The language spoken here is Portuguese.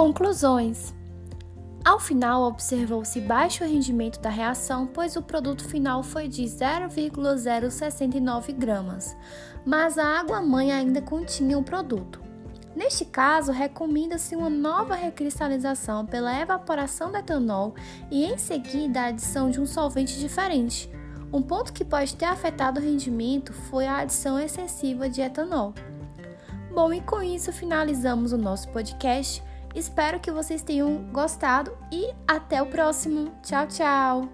Conclusões: Ao final, observou-se baixo rendimento da reação, pois o produto final foi de 0,069 gramas, mas a água-mãe ainda continha o produto. Neste caso, recomenda-se uma nova recristalização pela evaporação do etanol e, em seguida, a adição de um solvente diferente. Um ponto que pode ter afetado o rendimento foi a adição excessiva de etanol. Bom, e com isso finalizamos o nosso podcast. Espero que vocês tenham gostado e até o próximo. Tchau, tchau!